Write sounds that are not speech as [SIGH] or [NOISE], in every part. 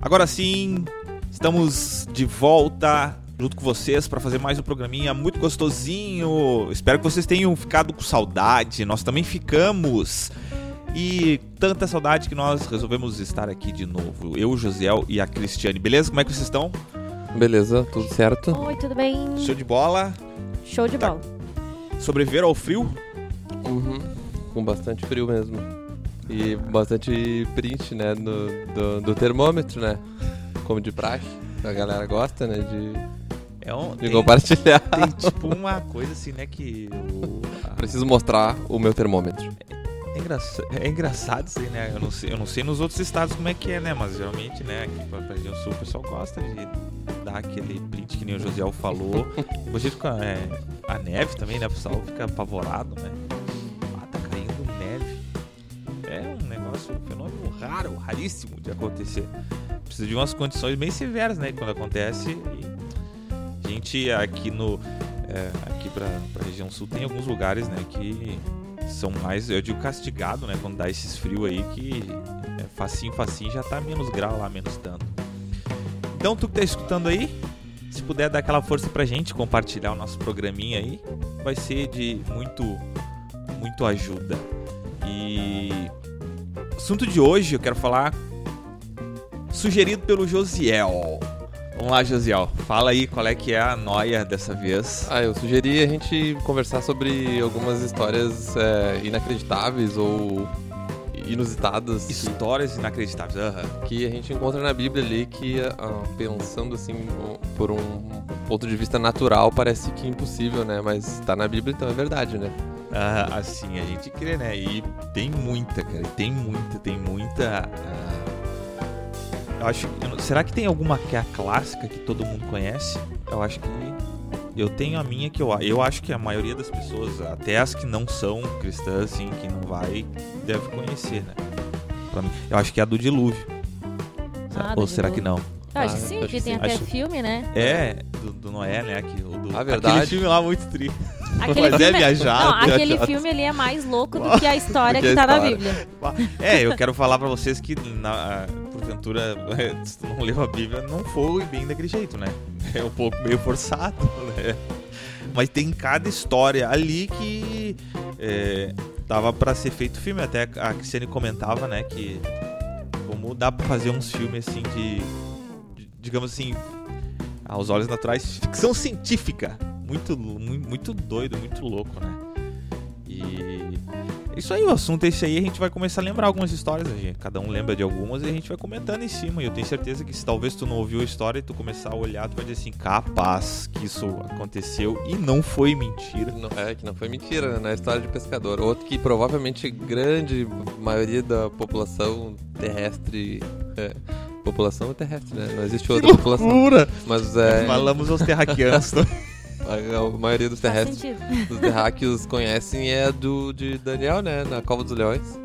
Agora sim, estamos de volta junto com vocês para fazer mais um programinha muito gostosinho. Espero que vocês tenham ficado com saudade. Nós também ficamos. E tanta saudade que nós resolvemos estar aqui de novo. Eu, o Josiel e a Cristiane. Beleza? Como é que vocês estão? Beleza, tudo certo? Oi, tudo bem? Show de bola? Show de Tá. bola. Sobreviveram ao frio? Uhum. Com bastante frio mesmo. E bastante print, né, no- do, do termômetro, né? Como de praxe. A galera gosta, né, de, É um, de tem, compartilhar. [LAUGHS] tem tipo uma coisa assim, né, que o, a- Preciso mostrar o meu termômetro. é, engraça- é engraçado isso aí, né? Eu não, sei, eu não sei nos outros estados como é que é, né? Mas geralmente, né, aqui pra, região sul, o pessoal gosta de dar aquele print que nem o Josiel falou. Gente fica, é, a neve também, né? O pessoal fica apavorado, né? Raro, raríssimo de acontecer. Precisa de umas condições bem severas, né? Quando acontece. A gente aqui no. é, aqui pra, pra região sul tem alguns lugares, né? Que são mais, eu digo castigado, né? Quando dá esses frios aí que é, facinho, facinho já tá menos grau lá, menos tanto. Então tu que tá escutando aí, se puder dar aquela força pra gente, compartilhar o nosso programinha aí, vai ser de muito, muito ajuda. E assunto de hoje eu quero falar sugerido pelo Josiel. Vamos lá, Josiel. Fala aí qual é que é a noia dessa vez. Ah, eu sugeri a gente conversar sobre algumas histórias é, inacreditáveis ou inusitadas que- Histórias inacreditáveis. Aham. que a gente encontra na Bíblia ali que, ah, pensando assim, por um ponto de vista natural, parece que impossível, né? Mas tá na Bíblia, então é verdade, né? Ah, assim a gente crê, né? E tem muita, cara. Tem muita, tem muita. ah, Eu acho. não- será que tem alguma que é a clássica que todo mundo conhece? Eu acho que. Eu tenho a minha que eu, eu acho que a maioria das pessoas, até as que não são cristãs, assim, que não vai, deve conhecer, né? Pra mim, eu acho que é a do dilúvio. Ah, Ou do será que dilúvio. não? Eu acho Ah, que sim, acho que que tem sim. até Acho- filme, né? É, do, do Noé, né? Que, do, Aquele verdade. filme lá muito triste. Aquele Mas é filme, viajado, não, aquele viajado. filme ali é mais louco do que a história que que tá na. Bíblia. É, eu quero falar pra vocês que, na, porventura, [LAUGHS] se tu não leu a Bíblia, não foi bem daquele jeito, né? É um pouco meio forçado, [LAUGHS] né? Mas tem cada história ali que é, dava pra ser feito filme. Até a Cristiane comentava, né, que como dá pra fazer uns filmes assim de, de- digamos assim, aos olhos naturais, ficção científica. Muito, muito, doido, muito louco, né? E isso aí, o assunto é esse aí, a gente vai começar a lembrar algumas histórias, a gente, cada um lembra de algumas e a gente vai comentando em cima. E eu tenho certeza que se talvez tu não ouviu a história e tu começar a olhar, tu vai dizer assim, capaz que isso aconteceu e não foi mentira. Não, é, que não foi mentira, né? Na história de pescador. Outro que provavelmente grande maioria da população terrestre. É, população terrestre, né? Não existe outra população. Mas é. Falamos aos terraquianos. [LAUGHS] A, a maioria dos terrestres, dos terráqueos conhecem é do de Daniel, né? Na Cova dos Leões.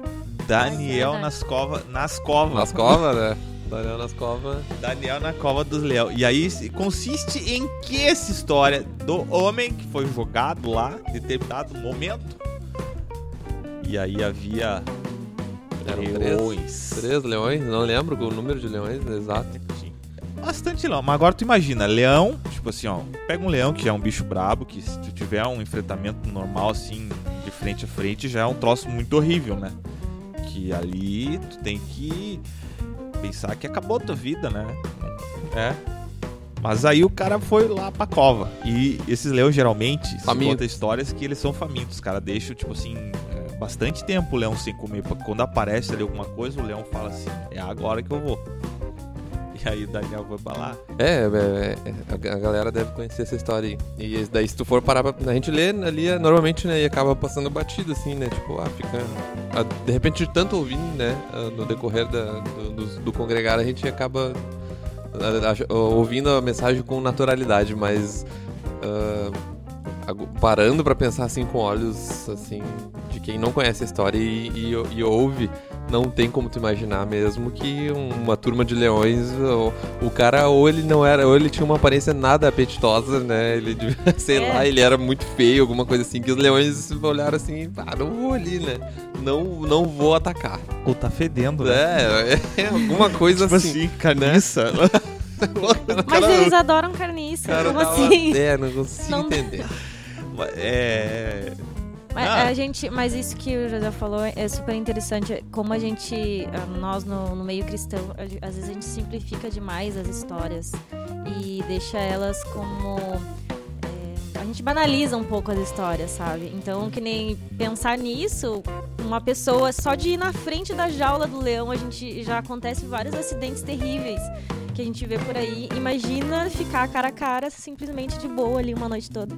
Daniel Verdade. nas covas. Nas covas. Nas covas, né? Daniel nas covas. Daniel na cova dos leões. E aí consiste em que essa história do homem que foi jogado lá, em determinado momento. E aí havia Eram três. leões. Três leões, não lembro o número de leões exato. Bastante leão. Mas agora tu imagina, leão, tipo assim, ó, pega um leão que já é um bicho brabo, que se tu tiver um enfrentamento normal, assim, de frente a frente, já é um troço muito horrível, né? Que ali tu tem que pensar que acabou a tua vida, né? É. Mas aí o cara foi lá pra cova. E esses leões geralmente conta histórias que eles são famintos. Os caras deixam, tipo assim, é, bastante tempo o leão sem comer. Quando aparece ali alguma coisa, o leão fala assim: é agora que eu vou. Aí Daniel vai lá. É, é, é, a galera deve conhecer essa história aí. E daí, se tu for parar pra. A gente lê ali, é, normalmente, né? E acaba passando batido, assim, né? Tipo, ah, fica. ah, De repente, tanto ouvindo, né? ah, No decorrer da, do, do, congregar, a gente acaba ah, ouvindo a mensagem com naturalidade, mas. parando pra pensar assim com olhos assim de quem não conhece a história e, e- e ouve não tem como tu imaginar mesmo que uma turma de leões, o, o cara ou ele não era, ou ele tinha uma aparência nada apetitosa, né? Ele [LAUGHS] devia, sei É. lá, ele era muito feio, alguma coisa assim, que os leões olharam assim, ah, não vou ali, né? Não, não vou atacar. Ou tá fedendo, né? É, é alguma coisa Tipo assim. assim, carniça. [LAUGHS] Mas eles adoram carniça. Cara, Como assim? É, não consigo Não- entender. é. Mas, Ah. a gente, mas isso que o José falou é super interessante. Como a gente, ah, nós no, no meio cristão, às vezes a gente simplifica demais as histórias e deixa elas como. é, a gente banaliza um pouco as histórias, sabe? Então, que nem pensar nisso, uma pessoa só de ir na frente da jaula do leão, a gente já acontece vários acidentes terríveis que a gente vê por aí. Imagina ficar cara a cara simplesmente de boa ali uma noite toda.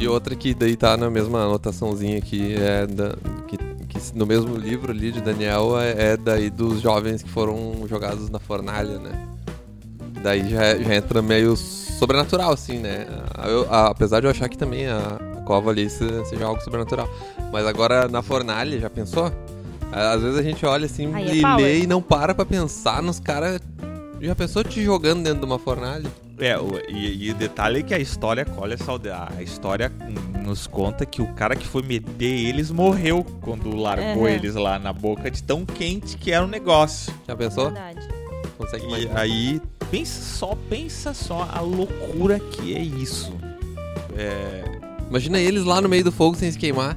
E outra que daí tá na mesma anotaçãozinha aqui, é da, que, que no mesmo livro ali de Daniel, é, é daí dos jovens que foram jogados na fornalha, né? Daí já, já entra meio sobrenatural, assim, né? Eu- a- apesar de eu achar que também a, a cova ali se- seja algo sobrenatural. Mas agora na fornalha, já pensou? Às vezes a gente olha assim Aí é e power. lê e não para pra pensar nos caras. Já pensou te jogando dentro de uma fornalha? É, o- e, e o detalhe é que a história colhe a saudade. A história nos conta que o cara que foi meter eles morreu quando largou Uhum. eles lá na boca de tão quente que era o negócio. Já pensou? Verdade. Consegue E aí, pensa só, pensa só a loucura que é isso. É, Imagina eles lá no meio do fogo sem se queimar.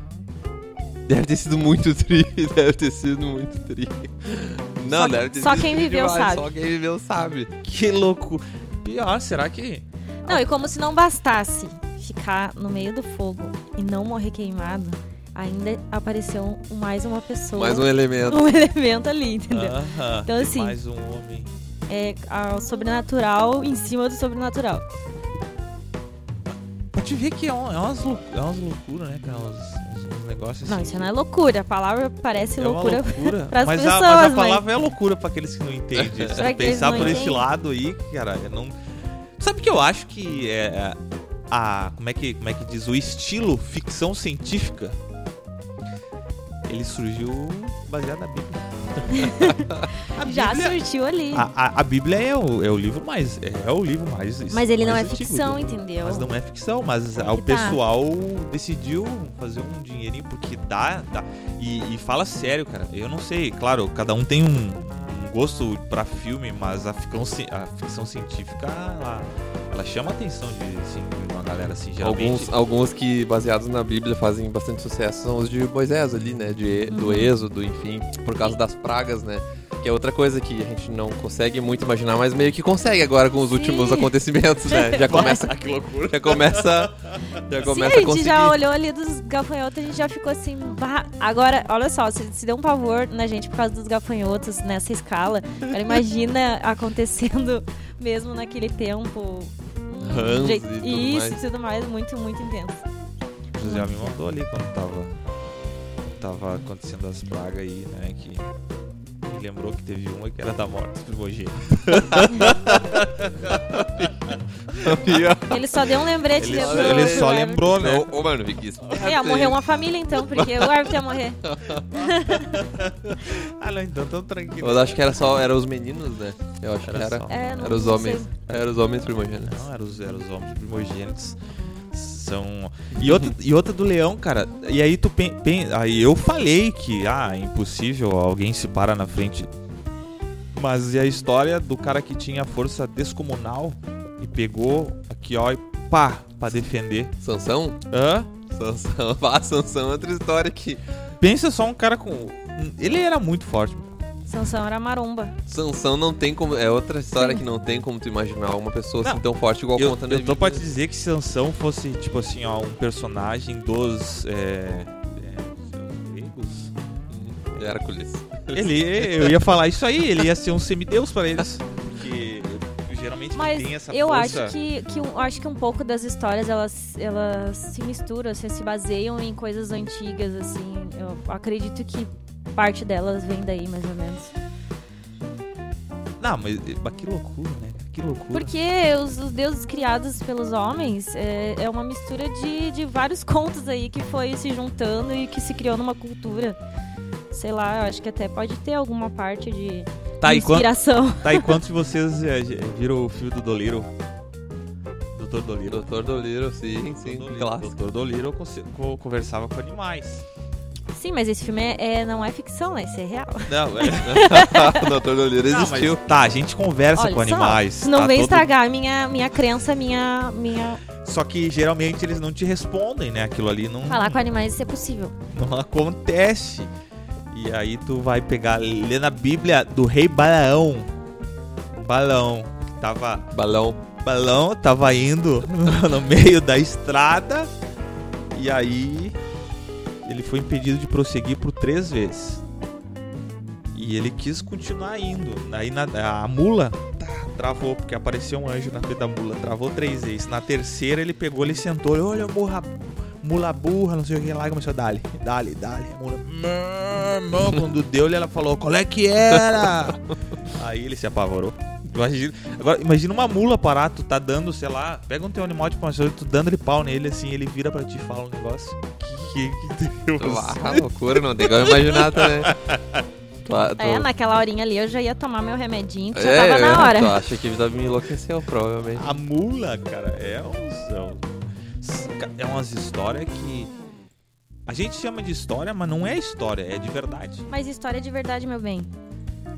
Deve ter sido muito tri, [LAUGHS] deve ter sido muito tri. Não, Só- ter só quem [LAUGHS] viveu demais, sabe. Só quem viveu sabe. que louco. Pior, será que. Não, e como se não bastasse ficar no meio do fogo e não morrer queimado, ainda apareceu mais uma pessoa. Mais um elemento. [LAUGHS] um elemento ali, entendeu? Aham, Então, tem assim- Mais um homem. É a- o sobrenatural em cima do sobrenatural. Te ver que é, um- é umas, é umas loucuras, né, cara? Uns negócios Não, assim. isso não é loucura. A palavra parece É loucura. [LAUGHS] loucura. pras mas, a, mas pessoas, a mas- palavra é loucura pra aqueles que não entendem. [LAUGHS] Se pensar por não esse entendem. lado aí, cara, eu não. Sabe que eu acho que é a. Como é que, como é que diz? O estilo ficção científica. Ele surgiu baseado na Bíblia. [LAUGHS] Já Bíblia- surgiu ali. A, a, a Bíblia é o, é o livro mais. É o livro mais. mas ele não é mais ficção, do- entendeu? Mas não é ficção, mas Aí o tá. pessoal decidiu fazer um dinheirinho porque dá. dá. E, e fala sério, cara. Eu não sei, claro, cada um tem um, um gosto pra filme, mas a ficção, a ficção científica, ela, ela chama a atenção de, assim, de uma galera assim, geralmente. Alguns, alguns que, baseados na Bíblia, fazem bastante sucesso são os de Moisés ali, né? De, Do Uhum. Êxodo, enfim, por causa das pragas, né? Que é outra coisa que a gente não consegue muito imaginar, mas meio que consegue agora com os Sim. últimos acontecimentos, né? Já começa, [LAUGHS] que loucura. já começa, já Sim, começa a a gente conseguir. já olhou ali dos gafanhotos, a gente já ficou assim. "Bah". Agora, olha só, se, se deu um pavor na gente por causa dos gafanhotos nessa escala. Agora imagina [LAUGHS] acontecendo mesmo naquele tempo. Jeito- e tudo Isso mais. e tudo mais, muito, muito intenso. O José me mandou ali quando tava. Tava acontecendo as pragas aí, né? Que. Lembrou que teve uma que era da morte dos primogênitos. [LAUGHS] Ele só deu um lembrete Ele, pro- ele só Everton. lembrou, né? Ô, ô, mano, Vicky, isso É, morreu uma família então, porque o árbitro ia morrer. [LAUGHS] Ah, não, então tão tranquilo. Eu acho que era só, era os meninos, né? Eu acho Era que era. só. É, não Era os sei. homens. Era os homens primogênitos. Não, eram os, eram os homens primogênitos. São. E outra, e outra do leão, cara. E aí tu pen, pen- Aí eu falei que, ah, é impossível, alguém se para na frente. Mas e a história do cara que tinha força descomunal e pegou aqui, ó, e pá, pra defender. Sansão? Hã? Sansão. [LAUGHS] Ah, Sansão é outra história que. Pensa só um cara com. Ele era muito forte. Sansão era maromba. Sansão não tem como. É outra história Sim. que não tem como tu imaginar uma pessoa assim Não. tão forte igual Eu, conta eu tô pra te dizer que Sansão fosse, tipo assim, ó, um personagem dos. É, é. Hum, Hércules. Ele, eu ia falar isso aí, ele ia ser um semideus pra eles. [LAUGHS] Geralmente Mas tem essa eu força. acho que, que eu acho que um pouco das histórias elas, elas se misturam, assim, se baseiam em coisas antigas, assim. Eu acredito que parte delas vem daí, mais ou menos. Não, mas, mas que loucura, né? Que loucura. Porque os, os deuses criados pelos homens é, é uma mistura de, de vários [LAUGHS] contos aí que foi se juntando e que se criou numa cultura. sei lá, eu acho que até pode ter alguma parte de Tá, e, quan- inspiração. tá, e quantos de vocês é, viram o filme do Doliro? Doutor Doliro. Doutor Dolittle, sim, sim. Doutor Doliro conse- co- conversava com animais. Sim, mas esse filme é, é- não é ficção, né? Isso é real. Não, é... o [LAUGHS] [LAUGHS] Doutor Dolittle Não, mas existiu. tá, a gente conversa Olha com só, animais. Não tá, vem todo- estragar a minha, minha crença, minha, minha. Só que geralmente eles não te respondem, né? Aquilo ali não, Falar com animais isso é possível. não acontece. E aí tu vai pegar, ler na Bíblia do rei Balaão. Balão, que tava Balão. balão tava indo [LAUGHS] no meio da estrada e aí ele foi impedido de prosseguir por três vezes. E ele quis continuar indo. Aí na- a mula tá, travou, porque apareceu um anjo na frente da mula, travou três vezes. Na terceira ele pegou, ele sentou, ele, olha, mula, mula burra, não sei o que lá, e começou a dali, dali, dali. Mula, "Mã, mã." quando deu, ela falou, qual é que era? [LAUGHS] Aí ele se apavorou. Imagina, agora, imagina uma mula parar, tu tá dando, sei lá, pega um teu animal de pastor, tu dando ele pau nele, assim, ele vira pra ti e fala um negócio. Que, que, que Deus. Ah, loucura, não tem como imaginar também. Tu, a- tu, É, naquela horinha ali eu já ia tomar meu remedinho, que já É, tava na Tu hora. acha que me enlouqueceu, provavelmente. A mula, cara, é. É, uns- é umas histórias que. A gente chama de história, mas não é história, é de verdade. Mas história de verdade, meu bem.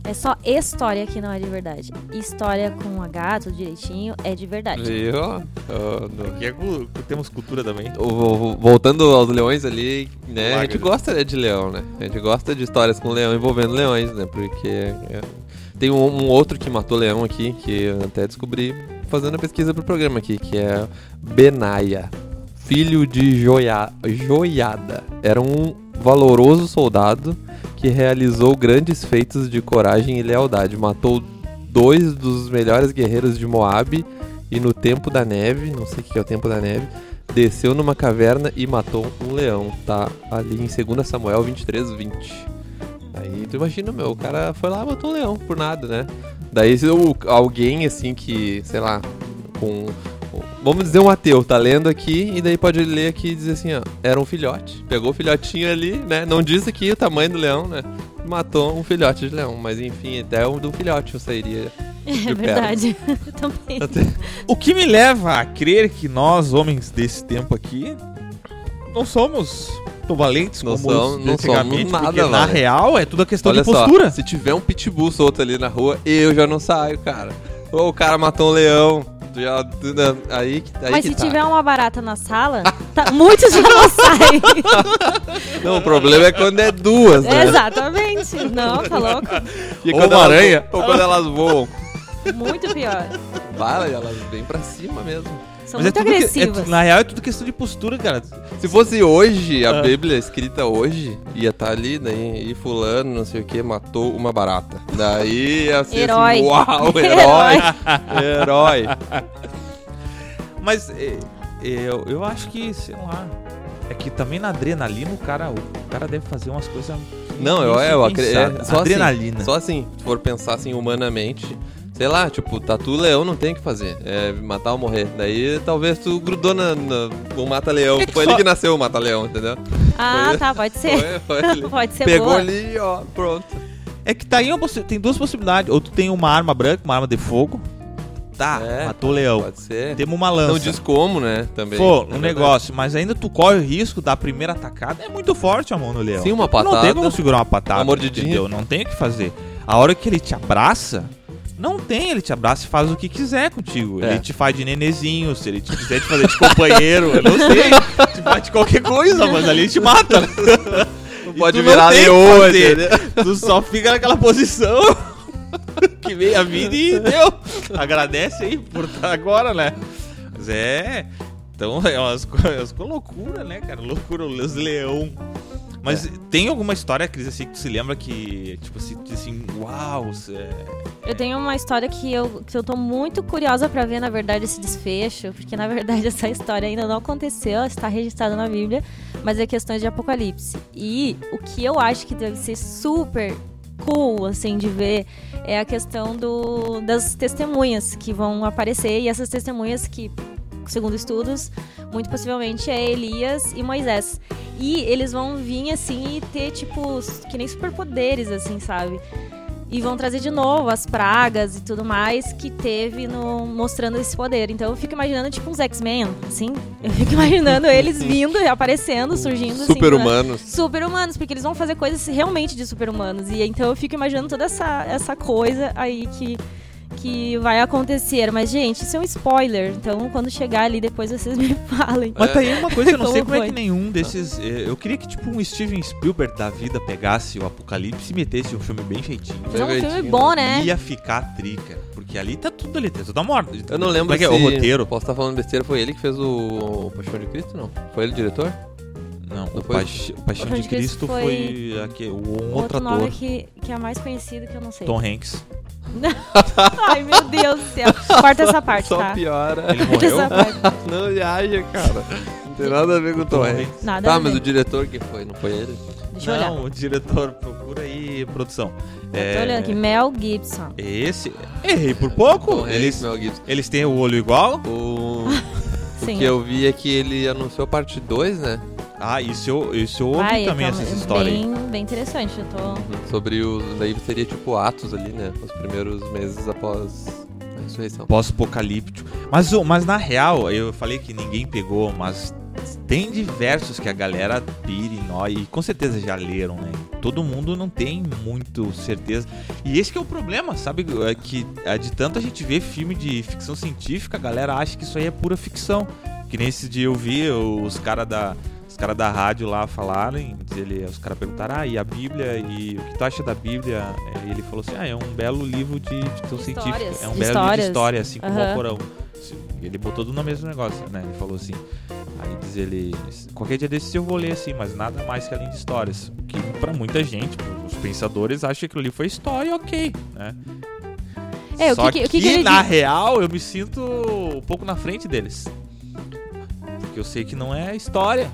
É só história que não é de verdade. História com H, tudo direitinho, é de verdade. Viu? Porque é cu- temos cultura também. o- o- Voltando aos leões ali, né? A gente Lágrimas. gosta né, de leão, né? A gente gosta de histórias com leão envolvendo leões, né? Porque é, tem um, um outro que matou leão aqui, que eu até descobri fazendo a pesquisa pro programa aqui, que é Benaia, filho de Joia, Joiada. Era um valoroso soldado que realizou grandes feitos de coragem e lealdade. Matou dois dos melhores guerreiros de Moabe e no tempo da neve, não sei o que é o tempo da neve, desceu numa caverna e matou um leão. Tá ali em 2 Samuel 23, 20. Aí tu imagina, meu, o cara foi lá e matou um leão por nada, né? Daí se o- alguém assim que, sei lá, com. Vamos dizer um ateu, tá lendo aqui e daí pode ler aqui e dizer assim, ó, era um filhote. Pegou o filhotinho ali, né? Não diz aqui o tamanho do leão, né? Matou um filhote de leão, mas enfim, até um do filhote eu sairia. [LAUGHS] É verdade. [LAUGHS] Também. O que me leva a crer que nós, homens desse tempo aqui, não somos tão valentes Não como de não antigamente, somos nada porque na valentes. real é tudo a questão Olha de só, postura. se tiver um pitbull solto ali na rua, eu já não saio, cara. Ou o cara matou um leão. Já, né, aí, que- aí Mas que se tá. tiver uma barata na sala, [LAUGHS] tá- muitos já não saem. Não, o problema é quando é duas, né? Exatamente. Não, tá louco? E Ou quando uma elas- aranha. Ou quando elas voam. Muito pior. Vai, elas vêm pra cima mesmo. São Mas é muito que- é agressivas. tu- na real é tudo questão de postura, cara. Se fosse hoje, a Ah. Bíblia escrita hoje, ia estar ali, daí, e fulano, não sei o que, matou uma barata. Daí ia ser Herói. assim, uau, [LAUGHS] herói, herói. Mas é, é, eu, eu acho que, sei lá, é que também na adrenalina o cara, o cara deve fazer umas coisas. Não, eu, eu acredito. É, só adrenalina. Assim, só assim, se for pensar assim humanamente, sei lá, tipo, tatu leão não tem o que fazer. É matar ou morrer. Daí talvez tu grudou na, na, no mata-leão. [LAUGHS] Foi ele que nasceu o mata-leão, entendeu? Ah, Foi- tá, pode ser. Foi, foi. [LAUGHS] Pode ser Pegou boa. ali, ó, pronto. É que tá aí tem duas possibilidades. Ou tu tem uma arma branca, uma arma de fogo. Tá, É, matou o leão. Pode ser. Temos uma lança. Não diz como, né? Também. Pô, É um negócio, mas ainda tu corre o risco da primeira atacada. É muito forte a mão no leão. Sim, uma Tu Não tem patada. como segurar uma patada. Uma mordidinha. Entendeu? Não tem o que fazer. A hora que ele te abraça, não tem. Ele te abraça e faz o que quiser contigo. É. Ele te faz de nenezinho, se ele te quiser te fazer de companheiro, eu não sei. Te faz de qualquer coisa, mas ali ele te mata. né? Não E pode virar leoa, entendeu? Tu só fica naquela posição [LAUGHS] que veio a vida e deu. Agradece aí por estar agora, né? Mas é. Então é umas, co- umas loucura, né, cara? Loucura, os leão. Mas tem alguma história, Cris, assim, que tu se lembra que, tipo assim, assim, uau, é... Eu tenho uma história que eu, que eu tô muito curiosa pra ver, na verdade, esse desfecho, porque na verdade [LAUGHS] essa história ainda não aconteceu, está registrada na Bíblia, mas é questões de Apocalipse. E o que eu acho que deve ser super cool, assim, de ver, é a questão do, das testemunhas que vão aparecer, e essas testemunhas que, segundo estudos, muito possivelmente é Elias e Moisés. E eles vão vir assim e ter, tipo, que nem superpoderes, assim, sabe? E vão trazer de novo as pragas e tudo mais que teve no mostrando esse poder. Então eu fico imaginando tipo uns X-Men, assim. Eu fico [LAUGHS] imaginando eles vindo, aparecendo, surgindo assim. Super-humanos. Super-humanos, porque eles vão fazer coisas realmente de super-humanos. E então eu fico imaginando toda essa, essa coisa aí que que vai acontecer. Mas, gente, isso é um spoiler. Então, quando chegar ali, depois vocês [LAUGHS] me falem. Mas tá aí uma coisa, eu não [LAUGHS] sei Como como é que nenhum desses. eh, Eu queria que, tipo, um Steven Spielberg da vida pegasse o Apocalipse e metesse um filme bem feitinho. É um filme bom, né? Ia ficar trica. Porque ali tá tudo ali, tá tudo morto. Eu não lembro Como é que é? se... O roteiro. Posso estar falando besteira, foi ele que fez o Paixão de Cristo, não? Foi ele o diretor? Não, Não o, foi? Paix- o Paixão Paixão de de Cristo Cristo foi- foi, aqui, o, um outro, Outro nome ator, que, que é mais conhecido que eu não sei. Tom Hanks. [LAUGHS] Ai, meu Deus do céu. Corta essa parte, Só tá? piora. Ele morreu? essa parte. [LAUGHS] não viaja, cara. Não tem nada a ver com o Tom Hanks. Nada Tá, a mas o diretor que foi, não foi ele? Deixa eu olhar. Não, o diretor, procura aí, produção. Tô olhando aqui. Mel Gibson. Esse. Errei por pouco. Tom Hanks, Eles, Mel Gibson. eles têm o olho igual. O... o [LAUGHS] Sim. que eu vi é que ele anunciou parte 2, né? Ah, isso eu, isso eu ouvi Vai, também, então, essas histórias aí. bem, bem interessante. Eu tô... Sobre os... Daí seria tipo Atos ali, né? Os primeiros meses após a ressurreição. Pós-apocalíptico. Mas, o- mas na real, eu falei que ninguém pegou, mas tem diversos que a galera pira em nó e com certeza já leram, né? Todo mundo não tem muito certeza. E esse que é o problema, sabe? É que é, de tanto a gente ver filme de ficção científica, a galera acha que isso aí é pura ficção. Que nem esse dia eu vi os caras da. Os caras da rádio lá falarem, ele, os caras perguntaram, ah, e a Bíblia, e o que tu acha da Bíblia? E ele falou assim, ah, é um belo livro de ficção científica, é um belo livro de histórias. história, assim como Aham. o Corão. Ele botou tudo no mesmo negócio, né? Ele falou assim. Aí diz ele. Qualquer dia desses eu vou ler assim, mas nada mais que além de histórias. Que pra muita gente, os pensadores, acham que aquilo ali foi história, ok, né? É, o Só que que- o que que ele na diz? real eu me sinto um pouco na frente deles. Porque eu sei que não é história.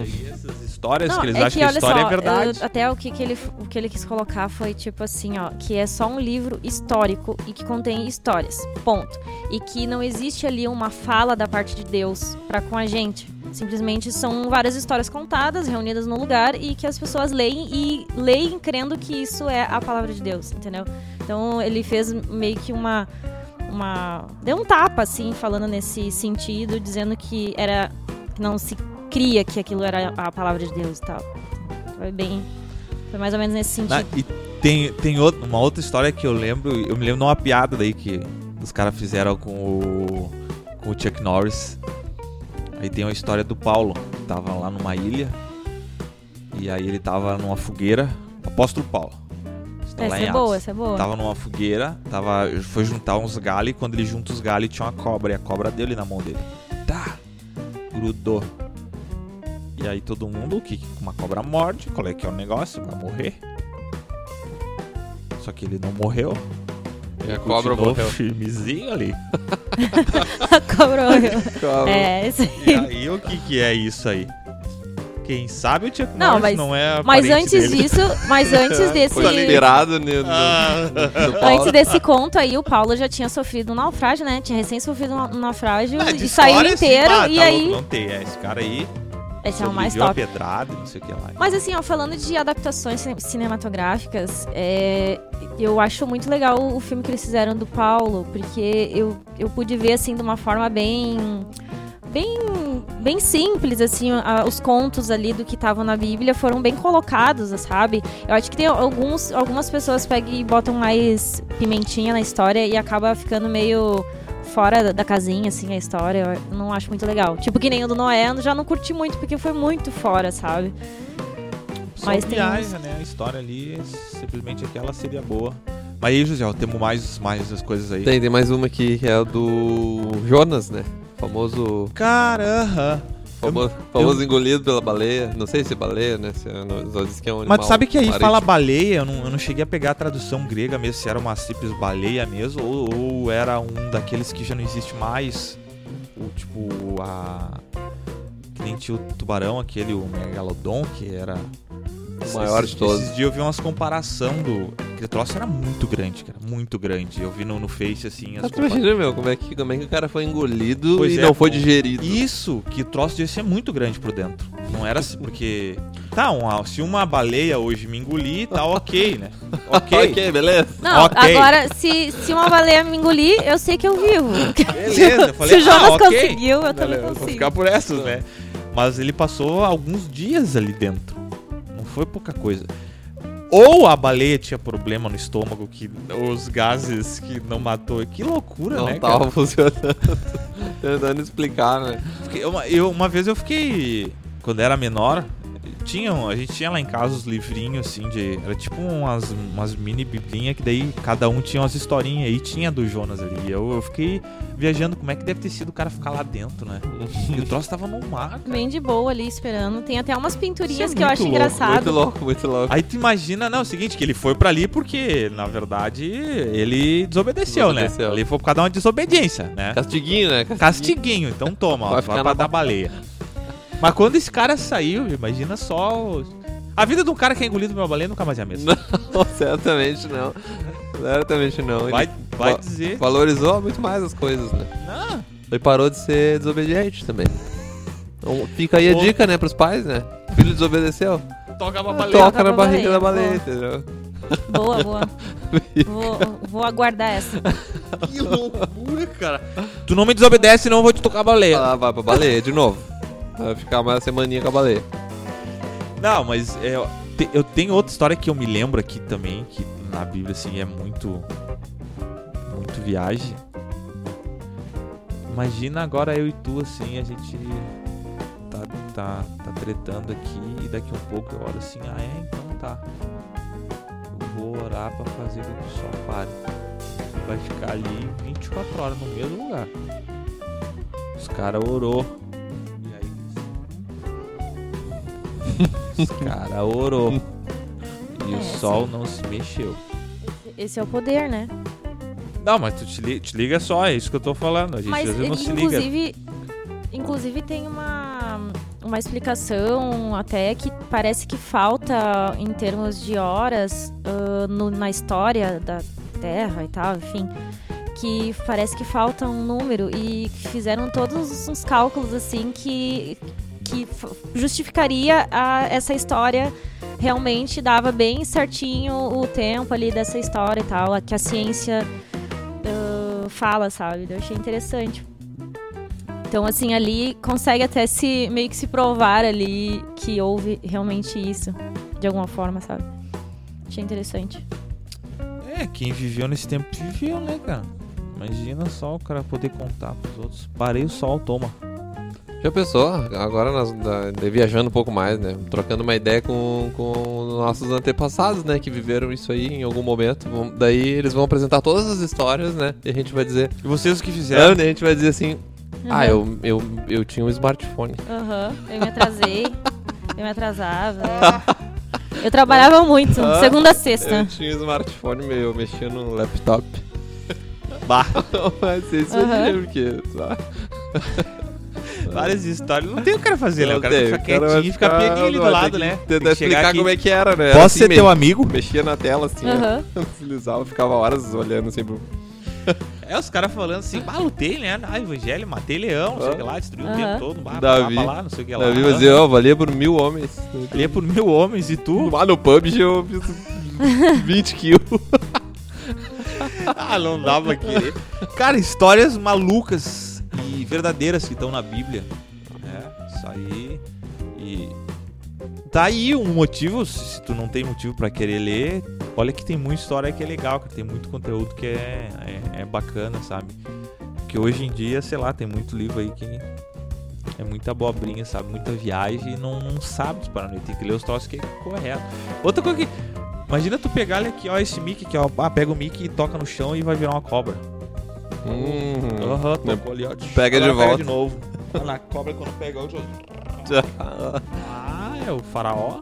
E [LAUGHS] essas histórias Não, que eles é acham que, a olha história só, é verdade. eu- até o que, que, ele, o que ele quis colocar foi tipo assim, ó, que é só um livro histórico e que contém histórias. Ponto. E que não existe ali uma fala da parte de Deus pra com a gente. Simplesmente são várias histórias contadas, reunidas num lugar e que as pessoas leem e leem crendo que isso é a palavra de Deus, entendeu? Então ele fez meio que uma uma deu um tapa assim, falando nesse sentido, dizendo que era que não se cria que aquilo era a palavra de Deus e tal. Foi bem foi mais ou menos nesse sentido. Na- e tem, tem outra- uma outra história que eu lembro, eu me lembro de uma piada daí que os caras fizeram com o, com o Chuck Norris. Aí tem uma história do Paulo, que tava lá numa ilha, e aí ele tava numa fogueira, apóstolo Paulo. Tá essa é boa, Atos. essa é boa. Tava numa fogueira, tava, foi juntar uns galhos, e quando ele junta os galhos tinha uma cobra, e a cobra deu ali na mão dele. Tá! Grudou. E aí todo mundo, o que? Uma cobra morde, qual é que é o negócio? Vai morrer. Só que ele não morreu. E a cobra morreu. firmezinho ali. [LAUGHS] Cobrou. [LAUGHS] Cobra. É, isso aí. E aí o que que é isso aí? Quem sabe o Chuck Não, Norris mas- não é Mas antes dele. disso, mas [LAUGHS] antes desse Foi liberado né, no, Ah. no. Antes desse conto aí, o Paulo já tinha sofrido um naufrágio, né? Tinha recém sofrido um naufrágio Ah, de e saiu assim, inteiro. ah, e tá aí. louco, Não tem, é, esse cara aí Esse é o mais top. pedrada não sei o que lá. Mas assim, ó, falando de adaptações cine- cinematográficas, é, eu acho muito legal o filme que eles fizeram do Paulo, porque eu, eu pude ver assim de uma forma bem bem bem simples assim, a- os contos ali do que estavam na Bíblia foram bem colocados, sabe? Eu acho que tem alguns algumas pessoas pegam e botam mais pimentinha na história e acaba ficando meio fora da- casinha, assim, a história. Eu não acho muito legal. Tipo, que nem o do Noé, eu já não curti muito, porque foi muito fora, sabe? Só Mas tem viaja, né? A história ali, simplesmente aquela seria boa. Mas aí, José, ó, temos mais, mais as coisas aí. Tem, tem mais uma aqui que é a do Jonas, né? Famoso, Cara, aham. Famoso, famoso engolido pela baleia. Não sei se é baleia, né? Se é, não, só diz que é um Mas animal tu sabe que aí marítimo. fala baleia, eu não, eu não cheguei a pegar a tradução grega mesmo, se era uma simples baleia mesmo, ou, ou era um daqueles que já não existe mais. O tipo, a. Que nem tinha o tubarão, aquele, o Megalodon, que era. O maior de todos. Esses dias eu vi umas comparação do. Aquele troço era muito grande, cara. Muito grande. Eu vi no, no Face assim. as tu compara- imagina, meu, como é, que, como é que o cara foi engolido Pois e é, não foi digerido? Isso, que o troço devia ser muito grande por dentro. Não era assim, porque. Tá, uma- se uma baleia hoje me engolir, tá ok, né? [LAUGHS] Ok. ok, beleza. Não, Ok. agora, se, se uma baleia me engolir, eu sei que eu vivo. Beleza, eu [LAUGHS] falei, se o Jonas ah, ok. conseguiu, eu também Beleza, Vou consigo. ficar por essas, né? Mas ele passou alguns dias ali dentro. Não foi pouca coisa. Ou a baleia tinha problema no estômago, que os gases que não matou. Que loucura, Não né? tava cara? funcionando. [LAUGHS] Tentando explicar, né? Uma, eu, uma vez eu fiquei. Quando era menor, tinha, um- a gente tinha lá em casa os livrinhos assim de. Era tipo umas, umas mini biblinhas que daí cada um tinha umas historinhas e tinha do Jonas ali. E Eu, eu fiquei viajando como é que deve ter sido o cara ficar lá dentro, né? E o troço tava no mar, cara. Bem de boa ali esperando. Tem até umas pinturinhas é que eu acho louco, engraçado. Muito louco, muito louco. Aí tu imagina, não, é o seguinte, que ele foi pra ali porque, na verdade, ele desobedeceu, Desobedeceu. né? Ali foi por causa de uma desobediência, né? Castiguinho, né? Castiguinho, então toma, ó, Vai vai, ficar pra dar baleia. Mas quando esse cara saiu, imagina só. os- A vida de um cara que é engolido por uma baleia nunca mais é a mesma. Não, [LAUGHS] certamente não. Certamente não. Vai, vai va- dizer. valorizou muito mais as coisas, né? Não, Ele parou de ser desobediente também. Então fica aí a Pô. dica, né, pros pais, né? O filho desobedeceu. toca uma Toca, baleia. Toca na pra barriga baleia, da baleia, boa. entendeu? Boa, boa. [LAUGHS] vou, vou aguardar essa. Que loucura, cara. Tu não me desobedece, não eu vou te tocar a baleia. Ah, vai pra baleia de novo. Vai ficar mais uma semaninha com a baleia. Não, mas é, eu te- eu tenho outra história que eu me lembro aqui também, que na Bíblia, assim, é muito. Muito viagem. Imagina agora eu e tu, assim, a gente tá, tá, tá tretando aqui e daqui um pouco eu olho assim, ah é, então tá. Eu vou orar pra fazer com que o sol pare. Vai ficar ali 24 horas no mesmo lugar. Os caras orou. Os caras orou. E É, o sol não se mexeu. Esse é o poder, né? Não, mas tu te, li- te liga só, é isso que eu tô falando. A gente Mas, às vezes não se liga. inclusive, tem uma, uma explicação até que parece que falta em termos de horas ah, no- na história da Terra e tal, enfim. Que parece que falta um número e fizeram todos uns cálculos assim que, que justificaria a- essa história realmente dava bem certinho o tempo ali dessa história e tal, que a ciência ah, fala, sabe? Eu achei interessante. Então, assim, ali consegue até se meio que se provar ali que houve realmente isso, de alguma forma, sabe? Achei interessante. É, quem viveu nesse tempo viveu, né, cara? Imagina só o cara poder contar pros outros. Parei o sol, toma. Já pensou? Agora nós da- de- viajando um pouco mais, né? Trocando uma ideia com, com nossos antepassados, né? Que viveram isso aí em algum momento. Vão- daí eles vão apresentar todas as histórias, né? E a gente vai dizer. E vocês o que É, fizeram? e a gente vai dizer assim. Ah, Aham. eu, eu, eu tinha um smartphone. Aham, eu me atrasei. eu me atrasava. Eu trabalhava muito, Ah, segunda a Eu sexta. tinha um smartphone meu, eu mexia no laptop. Bah, Não vai ser isso Aham. aí, porque. Várias histórias. Não tem o que cara fazer, né? O cara tem, fica quietinho e fica ficar- peguinho ali do lado, né? Tentar explicar aqui. como é que era, né? Era Posso assim ser teu amigo? Mexia na tela assim, ó. deslizava, [LAUGHS] ficava horas olhando assim pro. [LAUGHS] É, os caras falando assim, bah, lutei, né? Ah, evangelho, matei leão, não sei o que lá, destruiu o tempo todo, bah, Davi. lá, não sei o que lá. Davi vai dizer, ó, valia por mil homens. Ali é por mil homens e tu? Lá no PUBG eu fiz [LAUGHS] 20 kills. Ah, não pra querer. Cara, histórias malucas verdadeiras que estão na Bíblia. É, isso aí. E. Tá aí um motivo, se tu não tem motivo pra querer ler, olha que tem muita história que é legal, que tem muito conteúdo que é, é, é bacana, sabe? Porque hoje em dia, sei lá, tem muito livro aí que é muita abobrinha, sabe? Muita viagem e não, não sabe os paranoia. Tem que ler os troços que é correto. Outra coisa que. Imagina tu pegar ele aqui, ó, esse Mickey aqui, ó. Ah, pega o Mickey e toca no chão e vai virar uma cobra. Hum. Aham, tocou ali, ó. Pega de volta. de novo. Ah, Na cobra quando pega o Ah, é o faraó?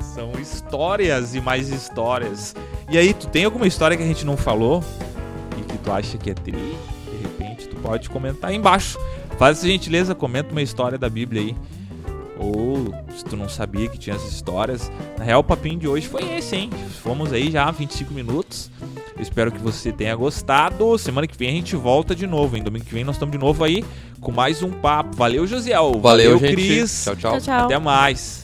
São histórias e mais histórias. E aí, tu tem alguma história que a gente não falou e que tu acha que é tri? De repente, tu pode comentar aí embaixo. Faz essa gentileza, comenta uma história da Bíblia aí. ou se tu não sabia que tinha essas histórias. Na real, o papinho de hoje foi esse, hein? Fomos aí já 25 minutos. Eu espero que você tenha gostado. Semana que vem a gente volta de novo, hein? Domingo que vem nós estamos de novo aí com mais um papo. Valeu, Josiel. Valeu, gente. Cris. Tchau, tchau. Tchau, tchau. Até mais.